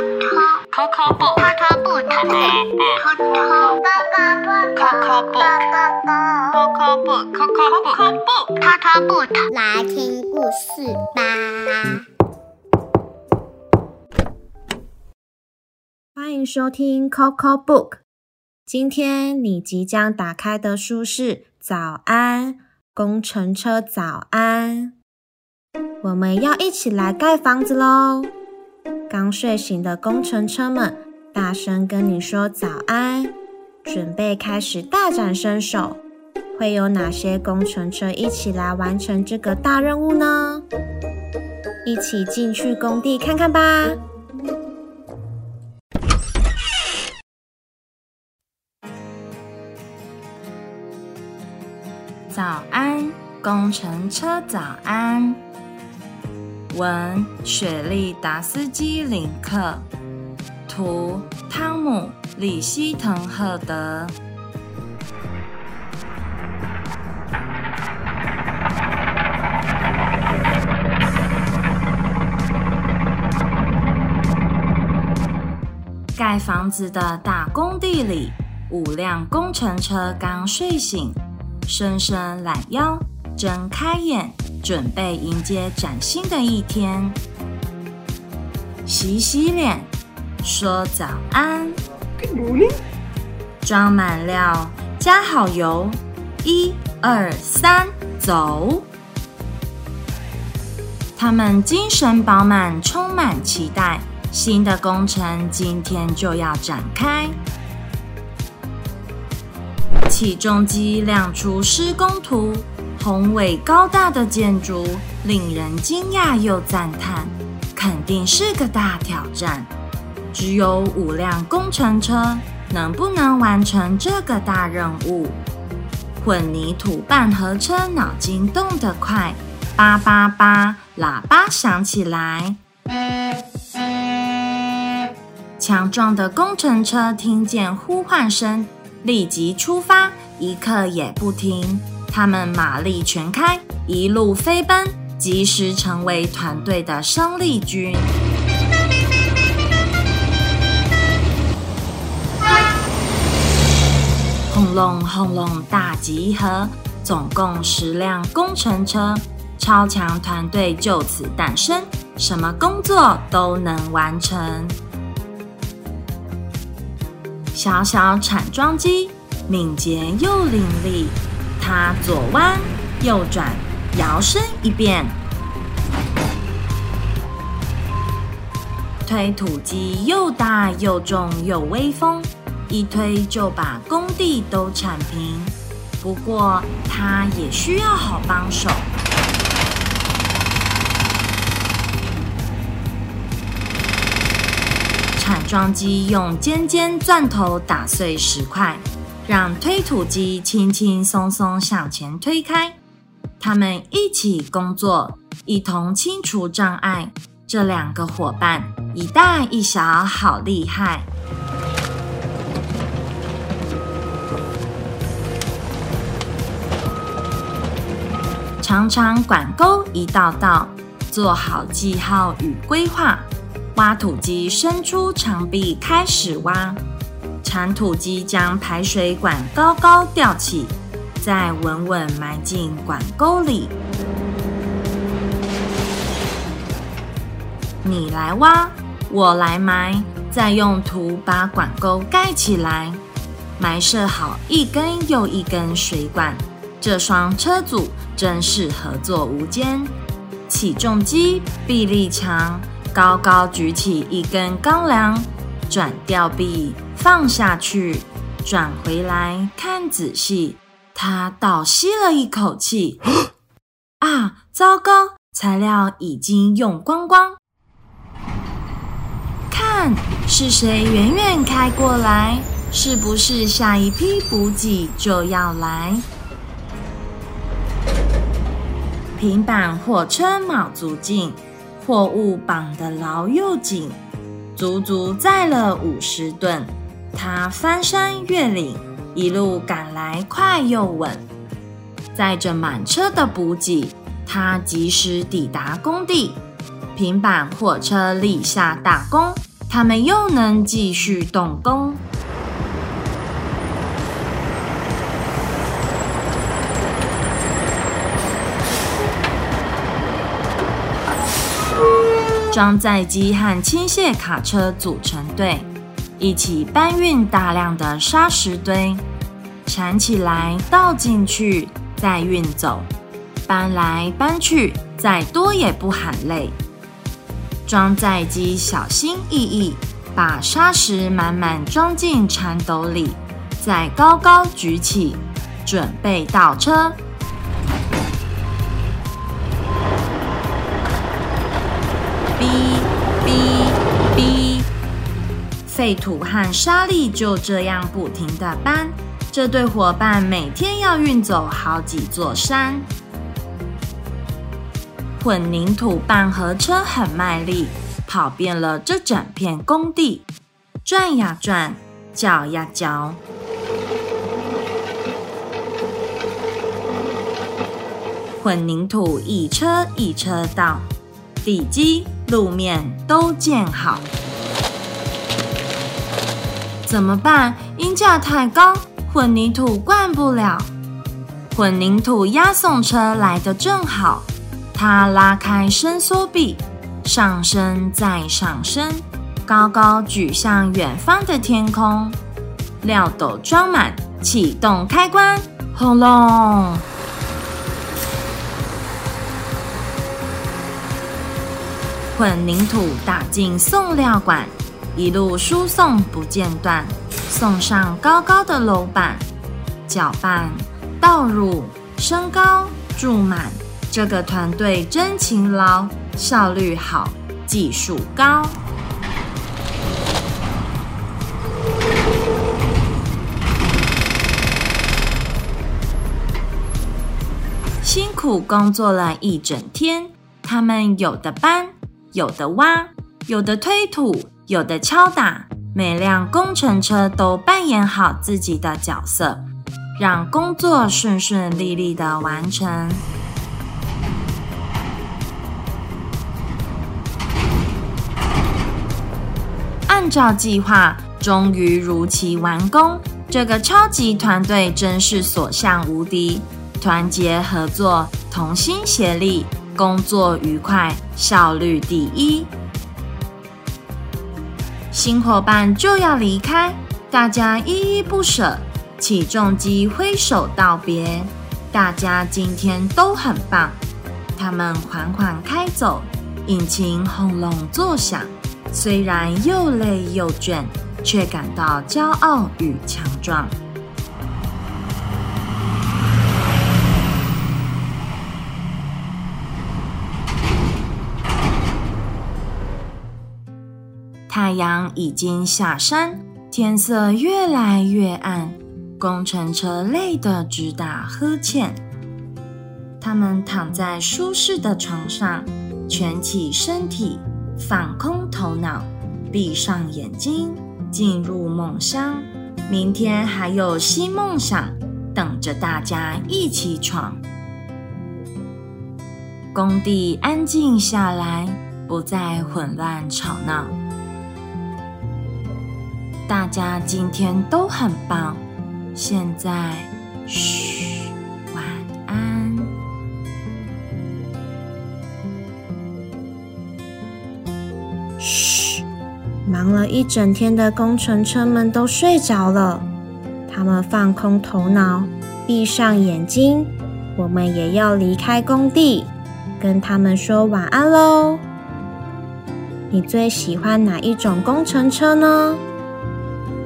偷偷不偷偷不偷偷不偷偷不偷偷不偷偷不偷偷不偷偷来听故事吧。欢迎收听 Coco Book。今天你即将打开的书是《早安工程车早安》，我们要一起来盖房子喽！刚睡醒的工程车们，大声跟你说早安，准备开始大展身手。会有哪些工程车一起来完成这个大任务呢？一起进去工地看看吧。早安，工程车，早安。文：雪莉·达斯基林克，图：汤姆·里希滕赫德。盖房子的大工地里，五辆工程车刚睡醒，伸伸懒腰，睁开眼。准备迎接崭新的一天，洗洗脸，说早安。装满料，加好油，一二三，走！他们精神饱满，充满期待，新的工程今天就要展开。起重机亮出施工图。宏伟高大的建筑令人惊讶又赞叹，肯定是个大挑战。只有五辆工程车，能不能完成这个大任务？混凝土半合车脑筋动得快，叭叭叭，喇叭响起来。强壮的工程车听见呼唤声，立即出发，一刻也不停。他们马力全开，一路飞奔，及时成为团队的生力军。轰隆轰隆，大集合，总共十辆工程车，超强团队就此诞生，什么工作都能完成。小小铲装机，敏捷又伶俐。它左弯右转，摇身一变。推土机又大又重又威风，一推就把工地都铲平。不过它也需要好帮手。铲桩机用尖尖钻头打碎石块。让推土机轻轻松松向前推开，他们一起工作，一同清除障碍。这两个伙伴一大一小，好厉害！长长管沟一道道，做好记号与规划。挖土机伸出长臂，开始挖。铲土机将排水管高高吊起，再稳稳埋进管沟里。你来挖，我来埋，再用土把管沟盖起来，埋设好一根又一根水管。这双车组真是合作无间。起重机臂力强，高高举起一根钢梁，转吊臂。放下去，转回来看仔细。他倒吸了一口气，啊，糟糕！材料已经用光光。看，是谁远远开过来？是不是下一批补给就要来？平板火车卯足劲，货物绑得牢又紧，足足载了五十吨。他翻山越岭，一路赶来，快又稳，载着满车的补给。他及时抵达工地，平板货车立下大功，他们又能继续动工。装载机和倾卸卡车组成队，一起搬运大量的沙石堆，铲起来倒进去，再运走，搬来搬去，再多也不喊累。装载机小心翼翼把沙石满满装进铲斗里，再高高举起，准备倒车。废土和沙粒就这样不停的搬。这对伙伴每天要运走好几座山。混凝土半合车很卖力，跑遍了这整片工地，转呀转，搅呀搅。混凝土一车一车倒，地基。路面都建好，怎么办？音架太高，混凝土灌不了。混凝土押送车来的正好，它拉开伸缩臂，上升再上升，高高举向远方的天空。料斗装满，启动开关，轰隆！混凝土打进送料管，一路输送不间断，送上高高的楼板，搅拌、倒入、升高、注满。这个团队真勤劳，效率好，技术高。辛苦工作了一整天，他们有的搬。有的挖，有的推土，有的敲打，每辆工程车都扮演好自己的角色，让工作顺顺利利的完成。按照计划，终于如期完工。这个超级团队真是所向无敌，团结合作，同心协力。工作愉快，效率第一。新伙伴就要离开，大家依依不舍。起重机挥手道别，大家今天都很棒。他们缓缓开走，引擎轰隆作响。虽然又累又倦，却感到骄傲与强壮。太阳已经下山，天色越来越暗，工程车累得直打呵欠。他们躺在舒适的床上，蜷起身体，放空头脑，闭上眼睛，进入梦乡。明天还有新梦想等着大家一起闯。工地安静下来，不再混乱吵闹。大家今天都很棒，现在，嘘，晚安。嘘，忙了一整天的工程车们都睡着了，他们放空头脑，闭上眼睛。我们也要离开工地，跟他们说晚安喽。你最喜欢哪一种工程车呢？